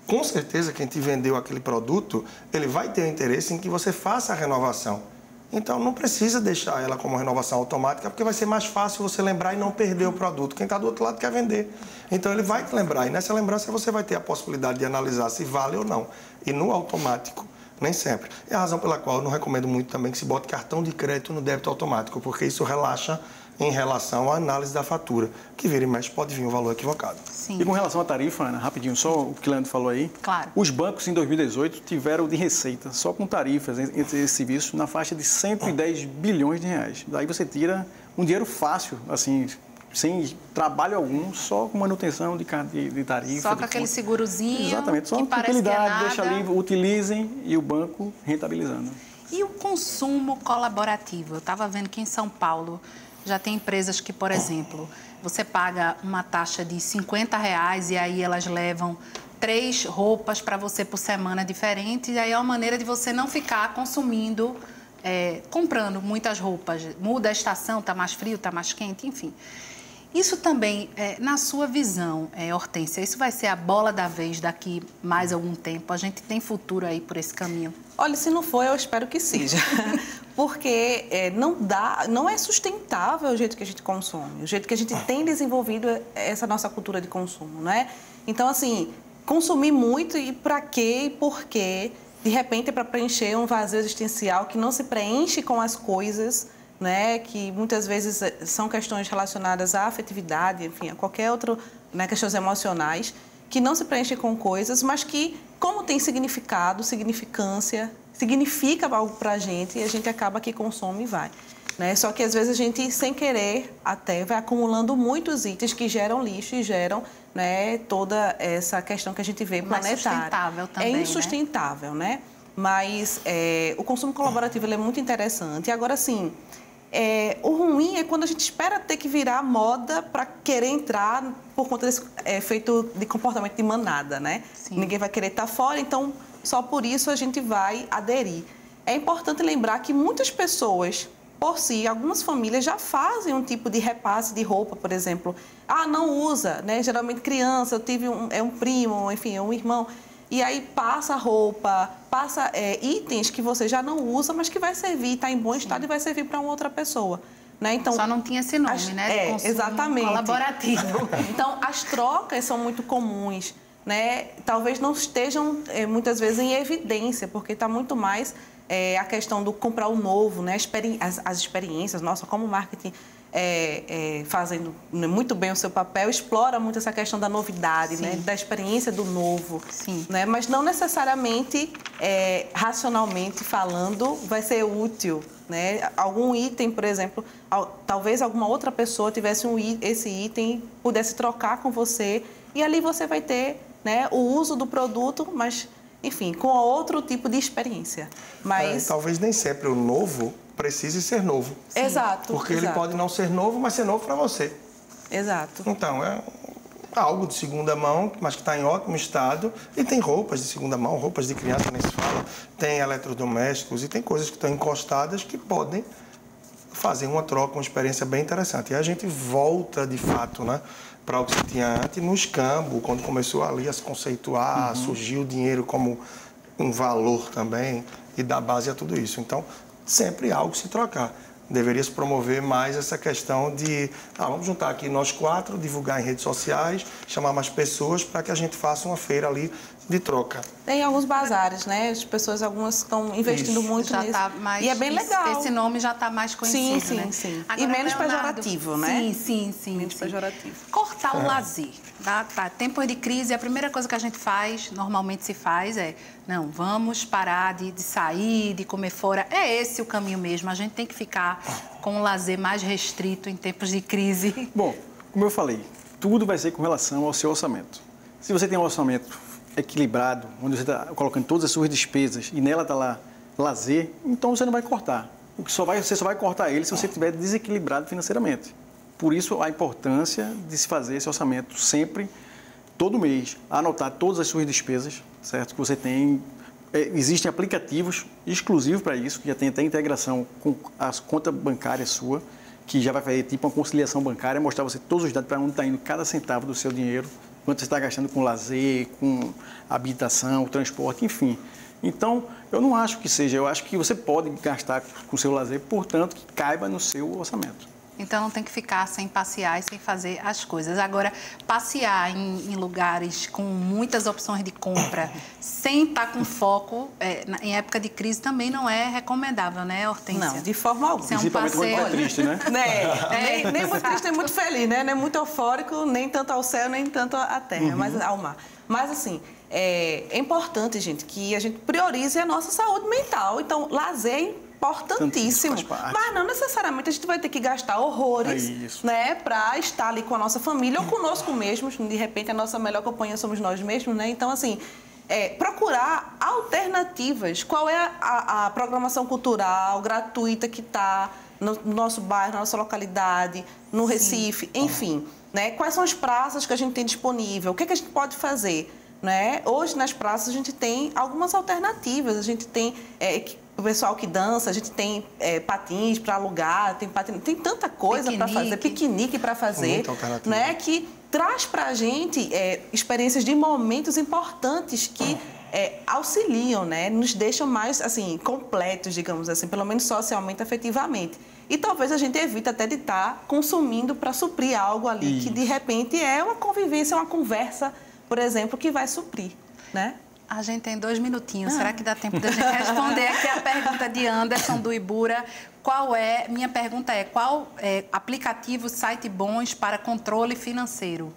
com certeza, quem te vendeu aquele produto, ele vai ter o interesse em que você faça a renovação. Então, não precisa deixar ela como renovação automática, porque vai ser mais fácil você lembrar e não perder o produto. Quem está do outro lado quer vender. Então, ele vai te lembrar. E nessa lembrança você vai ter a possibilidade de analisar se vale ou não. E no automático, nem sempre. É a razão pela qual eu não recomendo muito também que se bote cartão de crédito no débito automático, porque isso relaxa em relação à análise da fatura, que vira e mexe pode vir um valor equivocado. Sim. E com relação à tarifa, Ana, rapidinho, só o que o Leandro falou aí. Claro. Os bancos em 2018 tiveram de receita, só com tarifas entre esses serviços, na faixa de 110 bilhões de reais. Daí você tira um dinheiro fácil, assim, sem trabalho algum, só com manutenção de, de, de tarifa. Só com aquele segurozinho. Exatamente, só que tranquilidade, que é deixa ali, utilizem e o banco rentabilizando. E o consumo colaborativo? Eu estava vendo que em São Paulo já tem empresas que, por exemplo, você paga uma taxa de 50 reais e aí elas levam três roupas para você por semana diferentes, e aí é uma maneira de você não ficar consumindo, é, comprando muitas roupas. Muda a estação, está mais frio, está mais quente, enfim. Isso também, é, na sua visão, é, Hortência, isso vai ser a bola da vez daqui mais algum tempo? A gente tem futuro aí por esse caminho? Olha, se não for, eu espero que seja. *laughs* Porque é, não dá, não é sustentável o jeito que a gente consome, o jeito que a gente tem desenvolvido essa nossa cultura de consumo, não é? Então, assim, consumir muito e para quê e por quê? De repente é para preencher um vazio existencial que não se preenche com as coisas né, que muitas vezes eh, são questões relacionadas à afetividade, enfim, a qualquer outro, né, questões emocionais, que não se preenchem com coisas, mas que, como tem significado, significância, significa algo para a gente e a gente acaba que consome e vai. Né? Só que às vezes a gente, sem querer, até vai acumulando muitos itens que geram lixo e geram né, toda essa questão que a gente vê planetária. Sustentável também, é insustentável, né? né? Mas é, o consumo colaborativo é muito interessante. Agora, sim, é, o ruim é quando a gente espera ter que virar moda para querer entrar por conta desse é, efeito de comportamento de manada, né? Sim. Ninguém vai querer estar fora, então só por isso a gente vai aderir. É importante lembrar que muitas pessoas, por si, algumas famílias já fazem um tipo de repasse de roupa, por exemplo. Ah, não usa, né? Geralmente criança, eu tive um, é um primo, enfim, é um irmão e aí passa roupa, passa é, itens que você já não usa, mas que vai servir, está em bom estado Sim. e vai servir para uma outra pessoa. Né? Então, Só não tinha esse nome, as, né? É, exatamente. Colaborativo. *laughs* então, as trocas são muito comuns. Né? Talvez não estejam é, muitas vezes em evidência, porque está muito mais é, a questão do comprar o novo, né? as, as experiências, nossa, como marketing é, é, fazendo muito bem o seu papel, explora muito essa questão da novidade, né? da experiência do novo. Sim. Né? Mas não necessariamente, é, racionalmente falando, vai ser útil. Né? Algum item, por exemplo, talvez alguma outra pessoa tivesse um, esse item, pudesse trocar com você, e ali você vai ter né, o uso do produto, mas enfim, com outro tipo de experiência. Mas é, talvez nem sempre o novo precise ser novo. Sim. Exato. Porque exato. ele pode não ser novo, mas ser novo para você. Exato. Então, é algo de segunda mão, mas que está em ótimo estado. E tem roupas de segunda mão, roupas de criança, nem se fala. Tem eletrodomésticos e tem coisas que estão encostadas que podem fazer uma troca, uma experiência bem interessante. E a gente volta, de fato, né, para o que se tinha antes, no escambo, quando começou ali a se conceituar, uhum. surgiu o dinheiro como um valor também e dar base a tudo isso. Então, sempre algo se trocar. Deveria se promover mais essa questão de, ah, vamos juntar aqui nós quatro, divulgar em redes sociais, chamar mais pessoas para que a gente faça uma feira ali de troca. Tem alguns bazares, né? As pessoas, algumas estão investindo Isso. muito já nisso. Tá mais, e é bem legal. Esse nome já está mais conhecido, Sim, sim, né? sim. Agora, e menos Leonardo, pejorativo, né? Sim, sim, sim. Menos sim. pejorativo. Cortar é. o lazer. Tá, tá. Tempos de crise, a primeira coisa que a gente faz, normalmente se faz, é não, vamos parar de, de sair, de comer fora. É esse o caminho mesmo. A gente tem que ficar com o lazer mais restrito em tempos de crise. *laughs* Bom, como eu falei, tudo vai ser com relação ao seu orçamento. Se você tem um orçamento equilibrado, onde você está colocando todas as suas despesas e nela está lá lazer, então você não vai cortar. O que só vai, você só vai cortar ele se você estiver desequilibrado financeiramente. Por isso a importância de se fazer esse orçamento sempre, todo mês, anotar todas as suas despesas, certo? Que você tem. É, existem aplicativos exclusivos para isso, que já tem até integração com a conta bancária sua, que já vai fazer tipo uma conciliação bancária, mostrar você todos os dados para onde está indo cada centavo do seu dinheiro, quanto você está gastando com lazer, com habitação, transporte, enfim. Então, eu não acho que seja, eu acho que você pode gastar com o seu lazer, portanto, que caiba no seu orçamento. Então não tem que ficar sem passear e sem fazer as coisas. Agora, passear em, em lugares com muitas opções de compra, sem estar com foco, é, na- em época de crise também não é recomendável, né, Hortência? Não, de forma alguma. Isso é um passeio. tá triste, né? *laughs* Né? nem, nem muito triste, nem muito feliz, né? Nem muito eufórico, nem tanto ao céu, nem tanto à terra, mas ao mar. Mas, assim, é, é importante, gente, que a gente priorize a nossa saúde mental. Então, lazer é importantíssimo. Parte. Mas não necessariamente a gente vai ter que gastar horrores, É né? Para estar ali com a nossa família ou conosco mesmos. De repente, a nossa melhor companhia somos nós mesmos, né? Então, assim, é, procurar alternativas. Qual é a, a programação cultural gratuita que está no, no nosso bairro, na nossa localidade, no Recife, enfim. Né? Quais são as praças que a gente tem disponível? O que, é que a gente pode fazer? Né? Hoje, nas praças, a gente tem algumas alternativas. A gente tem é, o pessoal que dança, a gente tem é, patins para alugar, tem, patin... tem tanta coisa para fazer, piquenique para fazer, né? que traz para a gente é, experiências de momentos importantes que é, auxiliam, né? nos deixam mais assim completos, digamos assim, pelo menos socialmente, afetivamente. E talvez a gente evite até de estar consumindo para suprir algo ali que de repente é uma convivência, uma conversa, por exemplo, que vai suprir, né? A gente tem dois minutinhos. Ah. Será que dá tempo da gente responder aqui a pergunta de Anderson do Ibura? Qual é? Minha pergunta é: qual é, aplicativo, site bons para controle financeiro?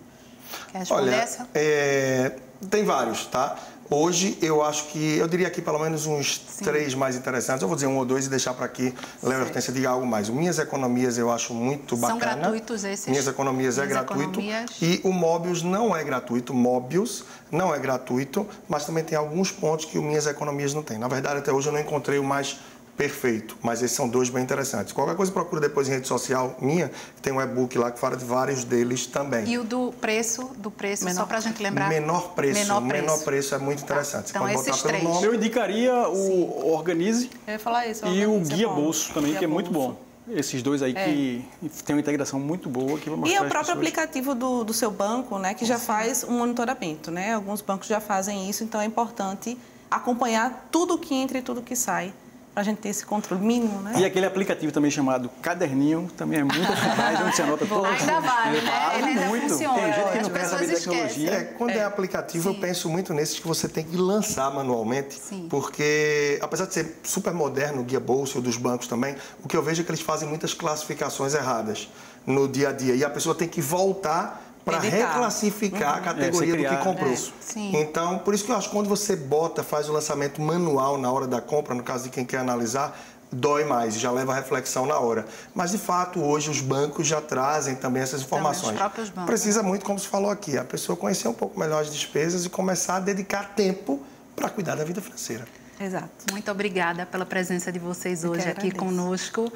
Quer responder Olha, essa? é, tem vários, tá? Hoje eu acho que, eu diria aqui pelo menos uns três mais interessantes. Eu vou dizer um ou dois e deixar para aqui, Léo Hortência diga algo mais. Minhas Economias eu acho muito São bacana. gratuitos esses? Minhas Economias é Minhas gratuito. Economias. E o Mobius não é gratuito. Mobius não é gratuito, mas também tem alguns pontos que o Minhas Economias não tem. Na verdade, até hoje eu não encontrei o mais perfeito, mas esses são dois bem interessantes. Qualquer coisa procura depois em rede social minha, que tem um e-book lá que fala de vários deles também. E o do preço, do preço, só Menor- para a gente lembrar? Menor preço, Menor menor preço. preço, é muito interessante. Então, Você pode esses botar pelo três. nome. Eu indicaria o Organize Eu ia falar isso. e o é Guia bom. Bolso também, Guia que é muito Bolso. bom. Esses dois aí que tem uma integração muito boa que vai mostrar E o às próprio pessoas. aplicativo do, do seu banco, né, que já faz um monitoramento, né? Alguns bancos já fazem isso, então é importante acompanhar tudo que entra e tudo que sai, para a gente ter esse controle mínimo, né? E aquele aplicativo também chamado Caderninho também é muito eficaz, onde você anota todas as Ainda vale, né? Ele ainda muito. funciona. Tem gente que não quer saber tecnologia. É, quando é, aplicativo, eu penso muito nesses que você tem que lançar manualmente, Sim. porque apesar de ser super moderno, o guia bolso dos bancos também, o que eu vejo é que eles fazem muitas classificações erradas no dia a dia e a pessoa tem que voltar para reclassificar a É, categoria você do que comprou. é, sim. Então, por isso que eu acho que quando você bota, faz o lançamento manual na hora da compra, no caso de quem quer analisar, dói mais, já leva a reflexão na hora. Mas, de fato, hoje os bancos já trazem também essas informações. os próprios bancos. Precisa muito, como se falou aqui, a pessoa conhecer um pouco melhor as despesas e começar a dedicar tempo para cuidar da vida financeira. Exato. Muito obrigada pela presença de vocês hoje aqui agradeço. conosco.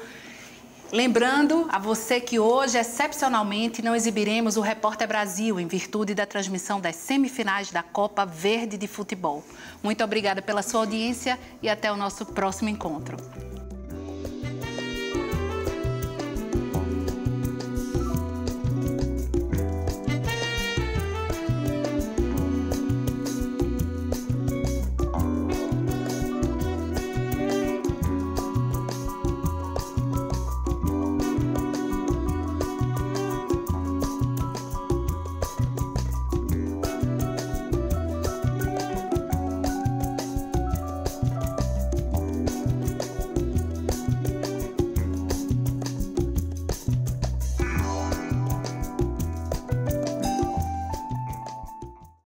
Lembrando a você que hoje, excepcionalmente, não exibiremos o Repórter Brasil em virtude da transmissão das semifinais da Copa Verde de Futebol. Muito obrigada pela sua audiência e até o nosso próximo encontro.